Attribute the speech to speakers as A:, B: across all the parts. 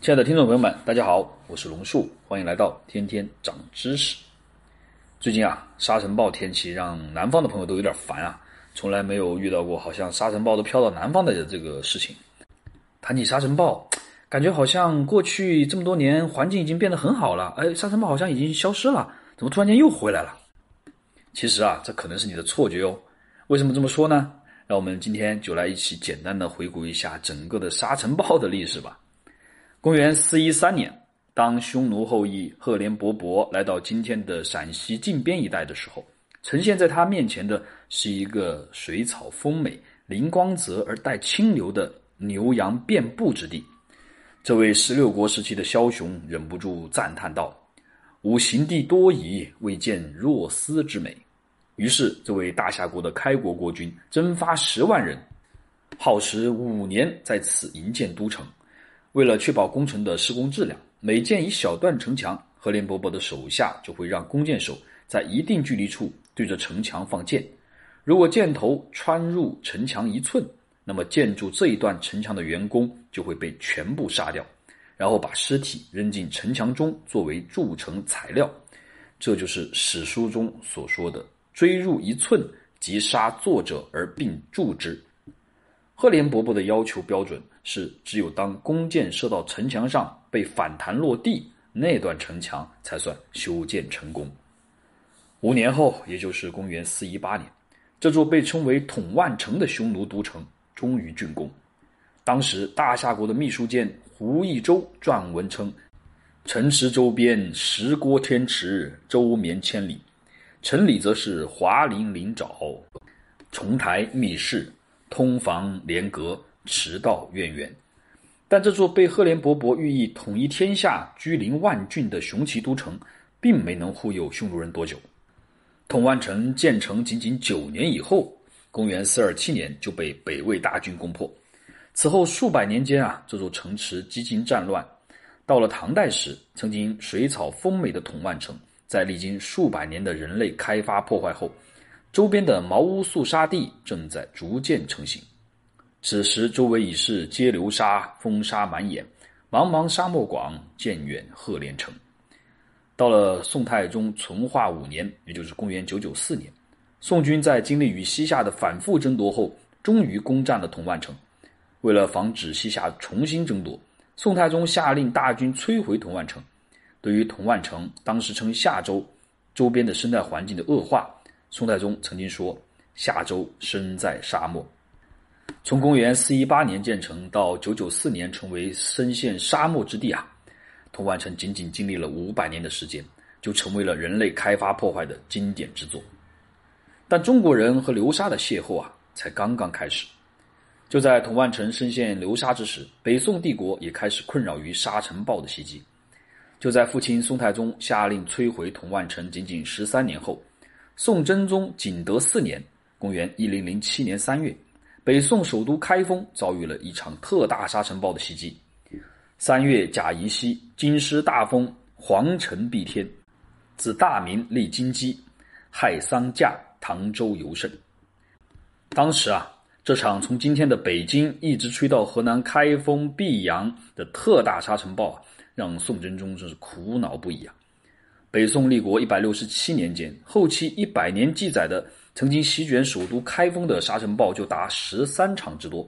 A: 亲爱的听众朋友们，大家好，我是龙树，欢迎来到天天长知识。最近啊，沙尘暴天气让南方的朋友都有点烦啊，从来没有遇到过好像沙尘暴都飘到南方的这个事情。谈起沙尘暴，感觉好像过去这么多年环境已经变得很好了，哎，沙尘暴好像已经消失了，怎么突然间又回来了？其实啊，这可能是你的错觉哦。为什么这么说呢？让我们今天就来一起简单的回顾一下整个的沙尘暴的历史吧。公元四一三年，当匈奴后裔赫连勃勃来到今天的陕西靖边一带的时候，呈现在他面前的是一个水草丰美、林光泽而带清流的牛羊遍布之地。这位十六国时期的枭雄忍不住赞叹道：“吾行地多矣，未见若斯之美。”于是，这位大夏国的开国国君征发十万人，耗时五年在此营建都城。为了确保工程的施工质量，每建一小段城墙，赫连勃勃的手下就会让弓箭手在一定距离处对着城墙放箭。如果箭头穿入城墙一寸，那么建筑这一段城墙的员工就会被全部杀掉，然后把尸体扔进城墙中作为筑城材料。这就是史书中所说的“追入一寸，即杀作者而并筑之”。赫连勃勃的要求标准是：只有当弓箭射到城墙上被反弹落地，那段城墙才算修建成功。五年后，也就是公元四一八年，这座被称为统万城的匈奴都城终于竣工。当时，大夏国的秘书监胡一周撰文称：“城池周边石郭天池，周绵千里；城里则是华林林沼，重台密室。”通房连阁，驰道渊源。但这座被赫连勃勃寓意统一天下、居临万郡的雄奇都城，并没能护佑匈奴人多久。统万城建成仅仅九年以后，公元四二七年就被北魏大军攻破。此后数百年间啊，这座城池几经战乱。到了唐代时，曾经水草丰美的统万城，在历经数百年的人类开发破坏后。周边的茅屋肃杀地正在逐渐成型，此时周围已是皆流沙，风沙满眼，茫茫沙漠广，渐远鹤连城。到了宋太宗淳化五年，也就是公元九九四年，宋军在经历与西夏的反复争夺后，终于攻占了统万城。为了防止西夏重新争夺，宋太宗下令大军摧毁统万城。对于统万城当时称夏州周边的生态环境的恶化。宋太宗曾经说：“夏州身在沙漠。”从公元四一八年建成到九九四年成为深陷沙漠之地啊，统万城仅仅经历了五百年的时间，就成为了人类开发破坏的经典之作。但中国人和流沙的邂逅啊，才刚刚开始。就在统万城深陷流沙之时，北宋帝国也开始困扰于沙尘暴的袭击。就在父亲宋太宗下令摧毁统万城仅仅十三年后。宋真宗景德四年（公元一零零七年三月），北宋首都开封遭遇了一场特大沙尘暴的袭击。三月甲寅夕，京师大风，黄尘蔽天，自大明立金鸡，害丧驾唐州尤甚。当时啊，这场从今天的北京一直吹到河南开封、泌阳的特大沙尘暴啊，让宋真宗真是苦恼不已啊。北宋立国一百六十七年间，后期一百年记载的曾经席卷首都开封的沙尘暴就达十三场之多。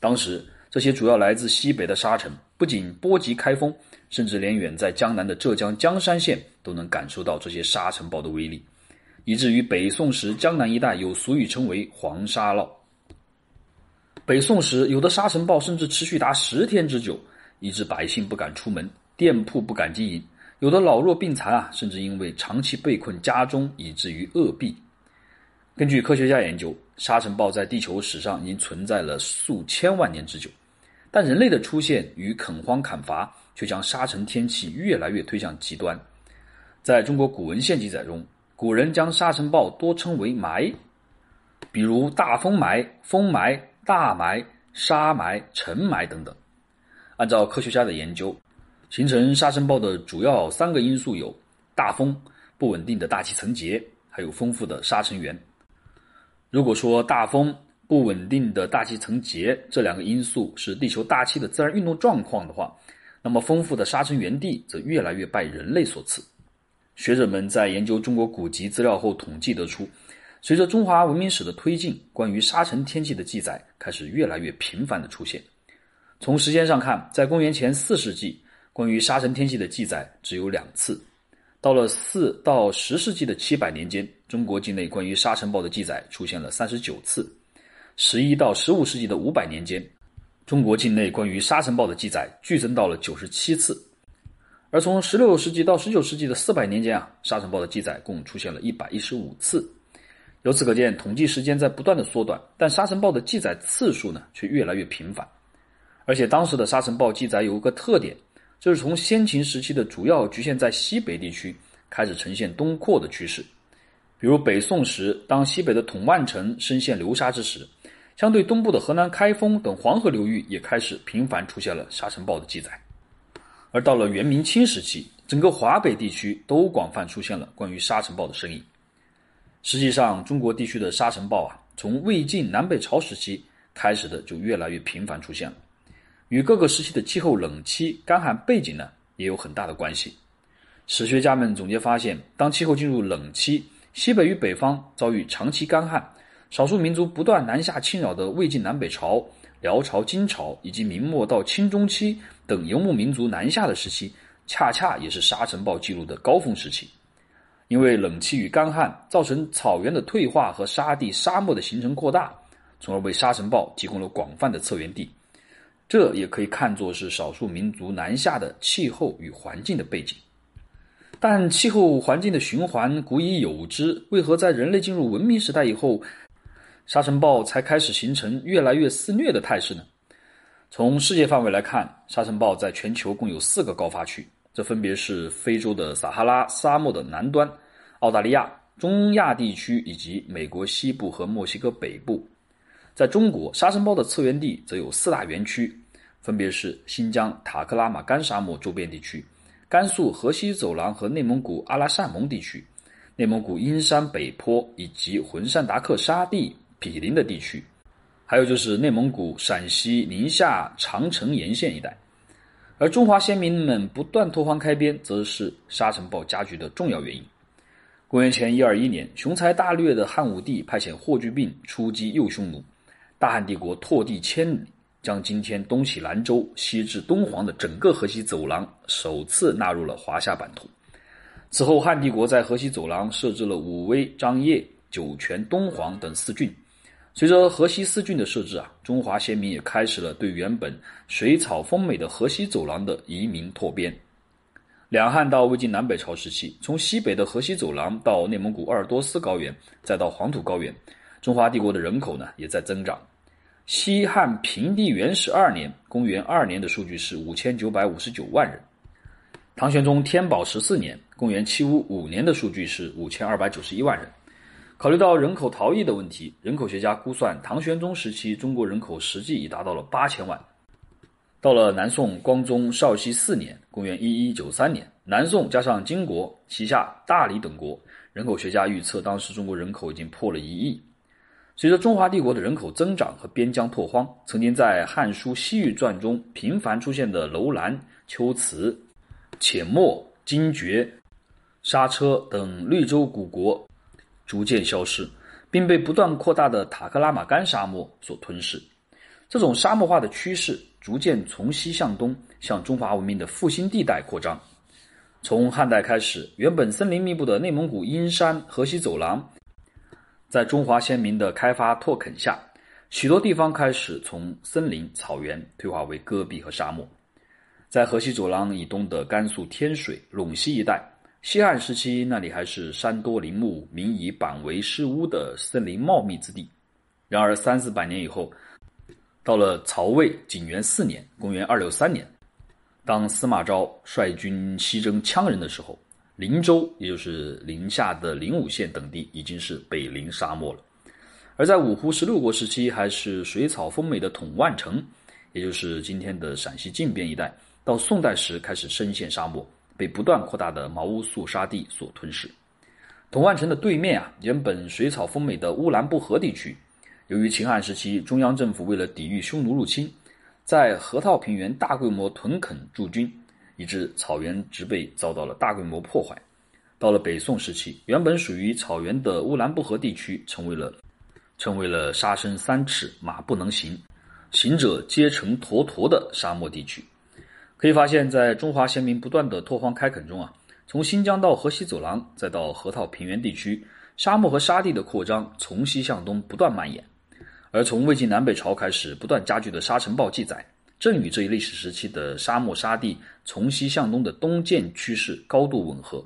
A: 当时这些主要来自西北的沙尘不仅波及开封，甚至连远在江南的浙江江山县都能感受到这些沙尘暴的威力，以至于北宋时江南一带有俗语称为“黄沙涝”。北宋时有的沙尘暴甚至持续达十天之久，以致百姓不敢出门，店铺不敢经营。有的老弱病残啊，甚至因为长期被困家中，以至于饿毙。根据科学家研究，沙尘暴在地球史上已经存在了数千万年之久，但人类的出现与垦荒砍伐，却将沙尘天气越来越推向极端。在中国古文献记载中，古人将沙尘暴多称为“霾”，比如大风霾、风霾、大霾、沙霾、尘霾等等。按照科学家的研究。形成沙尘暴的主要三个因素有大风、不稳定的大气层结，还有丰富的沙尘源。如果说大风、不稳定的大气层结这两个因素是地球大气的自然运动状况的话，那么丰富的沙尘原地则越来越拜人类所赐。学者们在研究中国古籍资料后统计得出，随着中华文明史的推进，关于沙尘天气的记载开始越来越频繁的出现。从时间上看，在公元前四世纪，关于沙尘天气的记载只有两次；到了四到十世纪的七百年间，中国境内关于沙尘暴的记载出现了三十九次；十一到十五世纪的五百年间，中国境内关于沙尘暴的记载剧增到了九十七次。而从十六世纪到十九世纪的四百年间啊，沙尘暴的记载共出现了一百一十五次。由此可见，统计时间在不断的缩短，但沙尘暴的记载次数呢却越来越频繁。而且当时的沙尘暴记载有一个特点，就是从先秦时期的主要局限在西北地区，开始呈现东扩的趋势。比如北宋时，当西北的统万城深陷流沙之时，相对东部的河南开封等黄河流域也开始频繁出现了沙尘暴的记载。而到了元明清时期，整个华北地区都广泛出现了关于沙尘暴的声音。实际上，中国地区的沙尘暴啊，从魏晋南北朝时期开始的就越来越频繁出现了，与各个时期的气候冷期、干旱背景呢也有很大的关系。史学家们总结发现，当气候进入冷期，西北与北方遭遇长期干旱，少数民族不断南下侵扰的魏晋南北朝。辽朝、金朝以及明末到清中期等游牧民族南下的时期，恰恰也是沙尘暴记录的高峰时期。因为冷气与干旱造成草原的退化和沙地、沙漠的形成扩大，从而为沙尘暴提供了广泛的策源地。这也可以看作是少数民族南下的气候与环境的背景。但气候环境的循环古已有之，为何在人类进入文明时代以后？沙尘暴才开始形成越来越肆虐的态势呢。从世界范围来看，沙尘暴在全球共有四个高发区，这分别是非洲的撒哈拉沙漠的南端、澳大利亚、中亚地区以及美国西部和墨西哥北部。在中国，沙尘暴的策源地则有四大园区，分别是新疆塔克拉玛干沙漠周边地区、甘肃河西走廊和内蒙古阿拉善盟地区、内蒙古阴山北坡以及浑善达克沙地。毗邻的地区，还有就是内蒙古、陕西、宁夏长城沿线一带，而中华先民们不断拓荒开边，则是沙尘暴加剧的重要原因。公元前一二一年，雄才大略的汉武帝派遣霍去病出击右匈奴，大汉帝国拓地千里，将今天东起兰州、西至敦煌的整个河西走廊首次纳入了华夏版图。此后，汉帝国在河西走廊设置了武威、张掖、酒泉、敦煌等四郡。随着河西四郡的设置啊，中华先民也开始了对原本水草丰美的河西走廊的移民拓边。两汉到魏晋南北朝时期，从西北的河西走廊到内蒙古鄂尔多斯高原，再到黄土高原，中华帝国的人口呢也在增长。西汉平帝元十二年（公元二年）的数据是五千九百五十九万人。唐玄宗天宝十四年（公元七五五年）的数据是五千二百九十一万人。考虑到人口逃逸的问题，人口学家估算，唐玄宗时期中国人口实际已达到了八千万。到了南宋光宗绍熙四年（公元一一九三年），南宋加上金国、旗下大理等国，人口学家预测当时中国人口已经破了一亿。随着中华帝国的人口增长和边疆拓荒，曾经在《汉书·西域传》中频繁出现的楼兰、秋瓷、且末、金爵、莎车等绿洲古国。逐渐消失，并被不断扩大的塔克拉玛干沙漠所吞噬。这种沙漠化的趋势逐渐从西向东向中华文明的复兴地带扩张。从汉代开始，原本森林密布的内蒙古阴山河西走廊，在中华先民的开发拓垦下，许多地方开始从森林、草原退化为戈壁和沙漠。在河西走廊以东的甘肃天水、陇西一带。西汉时期，那里还是山多林木、民以板为室屋的森林茂密之地。然而三四百年以后，到了曹魏景元四年（公元二六三年），当司马昭率军西征羌人的时候，灵州也就是宁夏的灵武县等地已经是北临沙漠了。而在五胡十六国时期，还是水草丰美的统万城，也就是今天的陕西靖边一带，到宋代时开始深陷沙漠。被不断扩大的毛乌素沙地所吞噬。统万城的对面啊，原本水草丰美的乌兰布和地区，由于秦汉时期中央政府为了抵御匈奴入侵，在河套平原大规模屯垦驻军，以致草原植被遭到了大规模破坏。到了北宋时期，原本属于草原的乌兰布和地区成为了成为了沙深三尺，马不能行，行者皆成坨坨的沙漠地区。可以发现，在中华先民不断的拓荒开垦中啊，从新疆到河西走廊，再到河套平原地区，沙漠和沙地的扩张从西向东不断蔓延。而从魏晋南北朝开始不断加剧的沙尘暴记载，正与这一历史时期的沙漠沙地从西向东的东渐趋势高度吻合。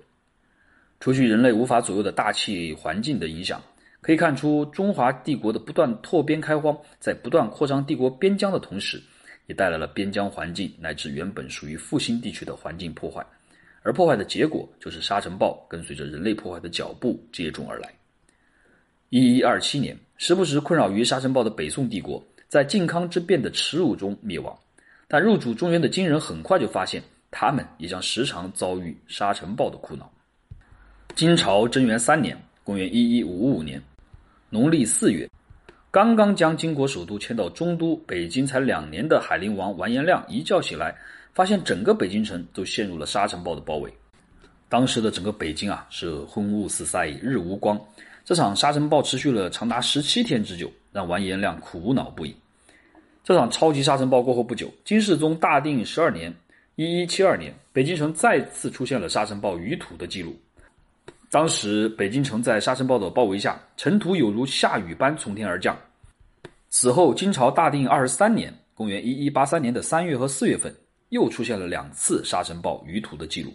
A: 除去人类无法左右的大气环境的影响，可以看出中华帝国的不断拓边开荒，在不断扩张帝国边疆的同时，也带来了边疆环境乃至原本属于复兴地区的环境破坏，而破坏的结果就是沙尘暴跟随着人类破坏的脚步接踵而来。一一二七年，时不时困扰于沙尘暴的北宋帝国，在靖康之变的耻辱中灭亡，但入主中原的金人很快就发现，他们也将时常遭遇沙尘暴的苦恼。金朝贞元三年（公元一一五五年），农历四月，刚刚将金国首都迁到中都北京才两年的海陵王完颜亮一觉醒来，发现整个北京城都陷入了沙尘暴的包围。当时的整个北京啊是昏雾四塞，日无光。这场沙尘暴持续了长达十七天之久，让完颜亮苦恼不已。这场超级沙尘暴过后不久，金世宗大定十二年（一一七二年），北京城再次出现了沙尘暴余土的记录。当时北京城在沙尘暴的包围下，尘土有如下雨般从天而降。此后，金朝大定二十三年（公元一一八三年的三月和四月份），又出现了两次沙尘暴余土的记录。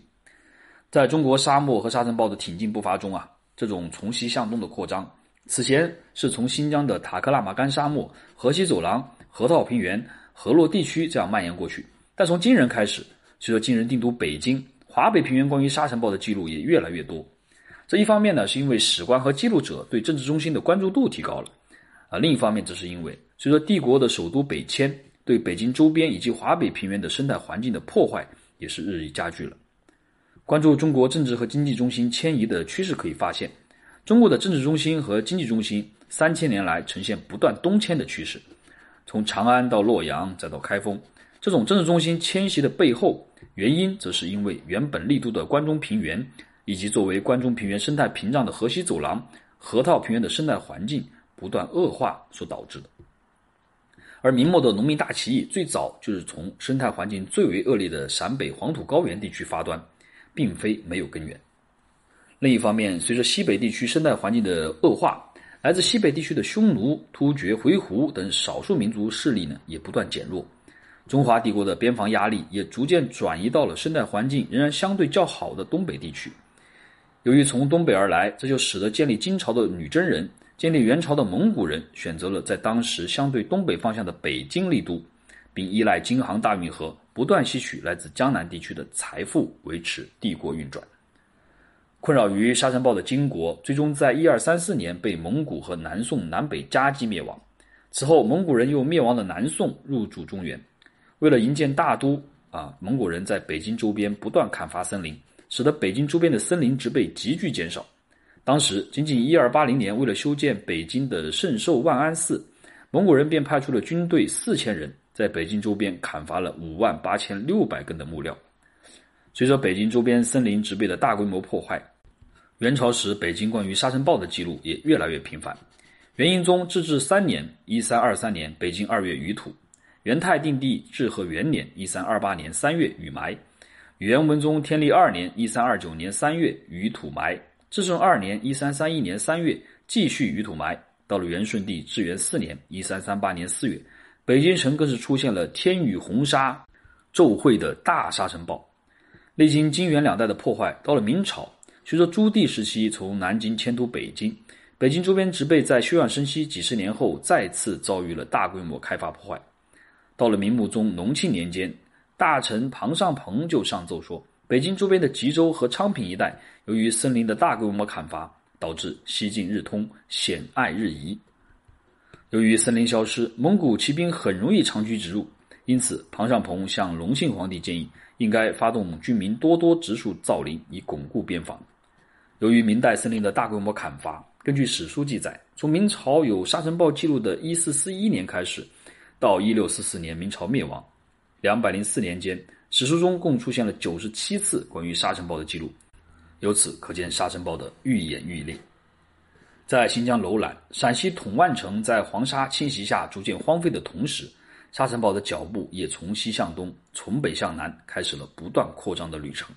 A: 在中国沙漠和沙尘暴的挺进步伐中啊，这种从西向东的扩张，此前是从新疆的塔克拉玛干沙漠、河西走廊、河套平原、河洛地区这样蔓延过去。但从金人开始，随着金人定都北京，华北平原关于沙尘暴的记录也越来越多。这一方面呢，是因为史官和记录者对政治中心的关注度提高了，啊，另一方面则是因为随着帝国的首都北迁，对北京周边以及华北平原的生态环境的破坏也是日益加剧了。关注中国政治和经济中心迁移的趋势，可以发现，中国的政治中心和经济中心三千年来呈现不断东迁的趋势，从长安到洛阳再到开封，这种政治中心迁徙的背后原因，则是因为原本立都的关中平原。以及作为关中平原生态屏障的河西走廊、河套平原的生态环境不断恶化所导致的。而明末的农民大起义最早就是从生态环境最为恶劣的陕北黄土高原地区发端，并非没有根源。另一方面，随着西北地区生态环境的恶化，来自西北地区的匈奴、突厥、回鹘等少数民族势力呢也不断减弱。中华帝国的边防压力也逐渐转移到了生态环境仍然相对较好的东北地区。由于从东北而来，这就使得建立金朝的女真人、建立元朝的蒙古人选择了在当时相对东北方向的北京立都，并依赖京杭大运河不断吸取来自江南地区的财富，维持帝国运转。困扰于沙尘暴的金国，最终在一二三四年被蒙古和南宋南北夹击灭亡。此后，蒙古人又灭亡了南宋入主中原，为了营建大都，啊，蒙古人在北京周边不断砍伐森林。使得北京周边的森林植被急剧减少。当时仅仅一二八零年，为了修建北京的圣寿万安寺，蒙古人便派出了军队四千人，在北京周边砍伐了五万八千六百根的木料。随着北京周边森林植被的大规模破坏，元朝时北京关于沙尘暴的记录也越来越频繁。元英宗至治三年（一三二三年），北京二月雨土；元泰定帝至和元年（一三二八年）三月雨埋。元文宗天历二年（一三二九年）三月雨土埋，至顺二年（一三三一年）三月继续雨土埋。到了元顺帝至元四年（一三三八年）四月，北京城更是出现了天雨红沙骤晦的大沙尘暴。历经金元两代的破坏，到了明朝，随着朱棣时期从南京迁都北京，北京周边植被在休养生息几十年后，再次遭遇了大规模开发破坏。到了明穆宗隆庆年间。大臣庞尚鹏就上奏说，北京周边的吉州和昌平一带，由于森林的大规模砍伐，导致西进日通，险隘日移。由于森林消失，蒙古骑兵很容易长驱直入，因此庞尚鹏向隆庆皇帝建议，应该发动军民多多植树造林，以巩固边防。由于明代森林的大规模砍伐，根据史书记载，从明朝有沙尘暴记录的一四四一年开始。到一六四四年明朝灭亡，两百零四年间，史书中共出现了九十七次关于沙尘暴的记录，由此可见沙尘暴的愈演愈烈。在新疆楼兰、陕西统万城在黄沙侵袭下逐渐荒废的同时，沙尘暴的脚步也从西向东、从北向南开始了不断扩张的旅程。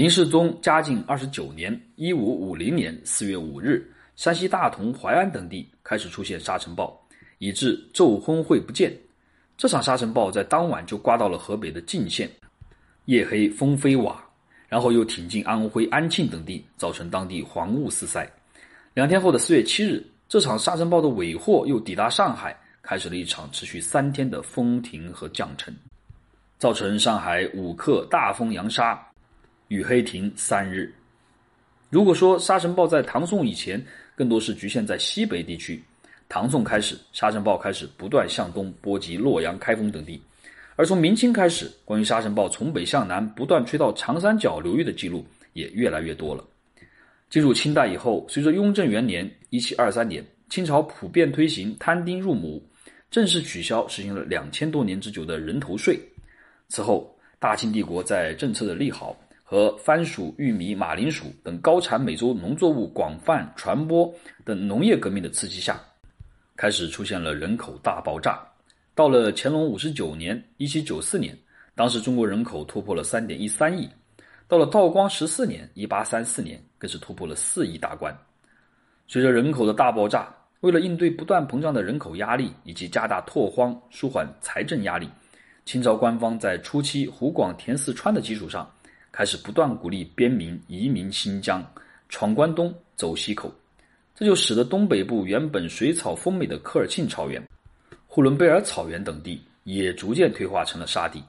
A: 明世宗嘉靖二十九年（一五五零年）四月五日，山西大同、淮安等地开始出现沙尘暴，以致昼昏会不见。这场沙尘暴在当晚就刮到了河北的泾县，夜黑风飞瓦，然后又挺进安徽安庆等地，造成当地黄雾四塞。两天后的四月七日，这场沙尘暴的尾货又抵达上海，开始了一场持续三天的风停和降尘，造成上海五克大风扬沙。雨黑停三日。如果说沙尘暴在唐宋以前更多是局限在西北地区，唐宋开始，沙尘暴开始不断向东波及洛阳、开封等地，而从明清开始，关于沙尘暴从北向南不断吹到长三角流域的记录也越来越多了。进入清代以后，随着雍正元年（一七二三年），清朝普遍推行摊丁入亩，正式取消实行了两千多年之久的人头税。此后，大清帝国在政策的利好。和番薯、玉米、马铃薯等高产美洲农作物广泛传播等农业革命的刺激下，开始出现了人口大爆炸。到了乾隆五十九年（一七九四年），当时中国人口突破了三点一三亿；到了道光十四年（一八三四年），更是突破了四亿大关。随着人口的大爆炸，为了应对不断膨胀的人口压力以及加大拓荒、舒缓财政压力，清朝官方在初期湖广填四川的基础上。开始不断鼓励边民移民新疆，闯关东，走西口，这就使得东北部原本水草丰美的科尔沁草原、呼伦贝尔草原等地也逐渐退化成了沙地。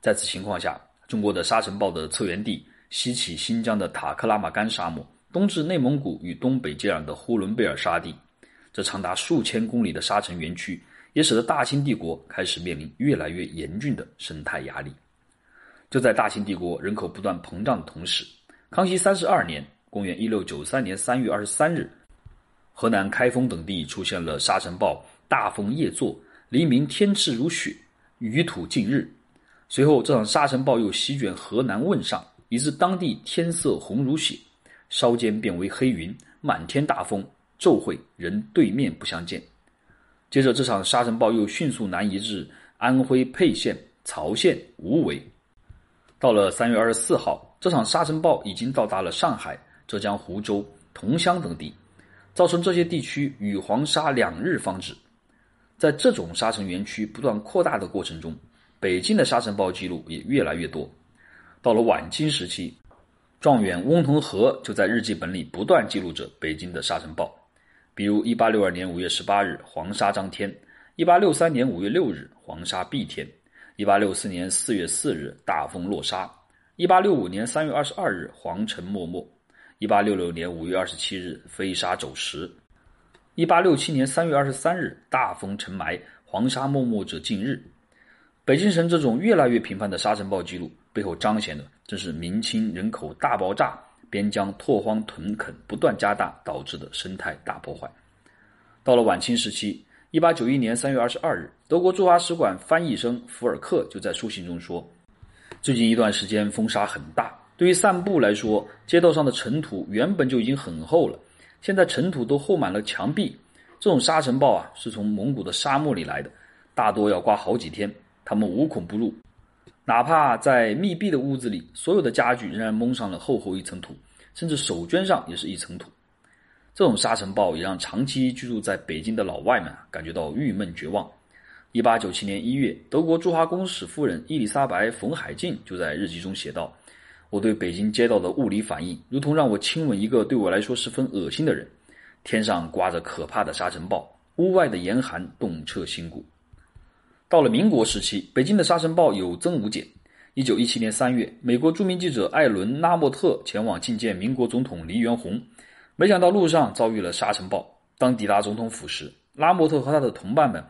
A: 在此情况下，中国的沙尘暴的策源地西起新疆的塔克拉玛干沙漠，东至内蒙古与东北接壤的呼伦贝尔沙地，这长达数千公里的沙尘园区，也使得大清帝国开始面临越来越严峻的生态压力。就在大清帝国人口不断膨胀的同时，康熙三十二年（公元一六九三年三月二十三日），河南开封等地出现了沙尘暴，大风夜作，黎明天赤如雪，雨土尽日。随后，这场沙尘暴又席卷河南汶上，以致当地天色红如血，稍间变为黑云，满天大风，骤会，人对面不相见。接着，这场沙尘暴又迅速南移至安徽沛县、曹县、无为。到了三月二十四号，这场沙尘暴已经到达了上海、浙江湖州、桐乡等地，造成这些地区雨黄沙两日方止。在这种沙尘园区不断扩大的过程中，北京的沙尘暴记录也越来越多。到了晚清时期，状元翁同龢就在日记本里不断记录着北京的沙尘暴，比如一八六二年五月十八日黄沙张天，一八六三年五月六日黄沙蔽天。一八六四年四月四日，大风落沙；一八六五年三月二十二日，黄尘漠漠；一八六六年五月二十七日，飞沙走石；一八六七年三月二十三日，大风尘埋，黄沙漠漠者近日。北京城这种越来越频繁的沙尘暴记录，背后彰显的正是明清人口大爆炸、边疆拓荒屯垦不断加大导致的生态大破坏。到了晚清时期。一八九一年三月二十二日，德国驻华使馆翻译生福尔克就在书信中说：“最近一段时间风沙很大，对于散步来说，街道上的尘土原本就已经很厚了，现在尘土都厚满了墙壁。这种沙尘暴啊，是从蒙古的沙漠里来的，大多要刮好几天，他们无孔不入。哪怕在密闭的屋子里，所有的家具仍然蒙上了厚厚一层土，甚至手绢上也是一层土。”这种沙尘暴也让长期居住在北京的老外们感觉到郁闷绝望。一八九七年一月，德国驻华公使夫人伊丽莎白·冯海静就在日记中写道：“我对北京街道的物理反应，如同让我亲吻一个对我来说十分恶心的人。天上刮着可怕的沙尘暴，屋外的严寒冻彻心骨。”到了民国时期，北京的沙尘暴有增无减。一九一七年三月，美国著名记者艾伦·拉莫特前往觐见民国总统黎元洪。没想到路上遭遇了沙尘暴。当抵达总统府时，拉莫特和他的同伴们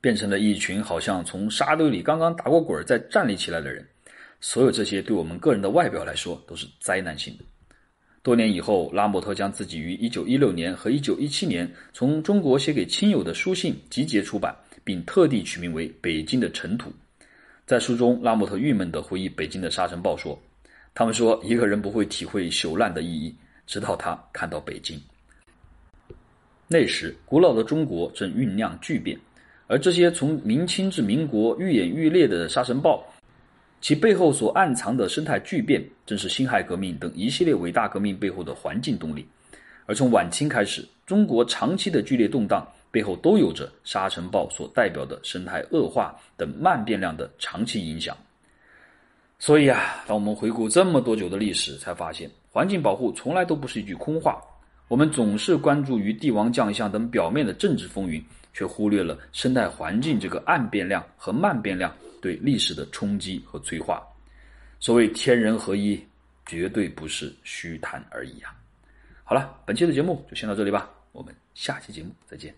A: 变成了一群好像从沙堆里刚刚打过滚再站立起来的人。所有这些对我们个人的外表来说都是灾难性的。多年以后，拉莫特将自己于1916年和1917年从中国写给亲友的书信集结出版，并特地取名为“北京的尘土”。在书中，拉莫特郁闷地回忆北京的沙尘暴说：“他们说一个人不会体会朽烂的意义，直到他看到北京。”那时，古老的中国正酝酿巨变，而这些从明清至民国愈演愈烈的沙尘暴。其背后所暗藏的生态巨变，正是辛亥革命等一系列伟大革命背后的环境动力。而从晚清开始，中国长期的剧烈动荡背后都有着沙尘暴所代表的生态恶化等慢变量的长期影响。所以啊，当我们回顾这么多久的历史，才发现环境保护从来都不是一句空话。我们总是关注于帝王将相等表面的政治风云，却忽略了生态环境这个暗变量和慢变量。对历史的冲击和催化，所谓天人合一，绝对不是虚谈而已啊！好了，本期的节目就先到这里吧，我们下期节目再见。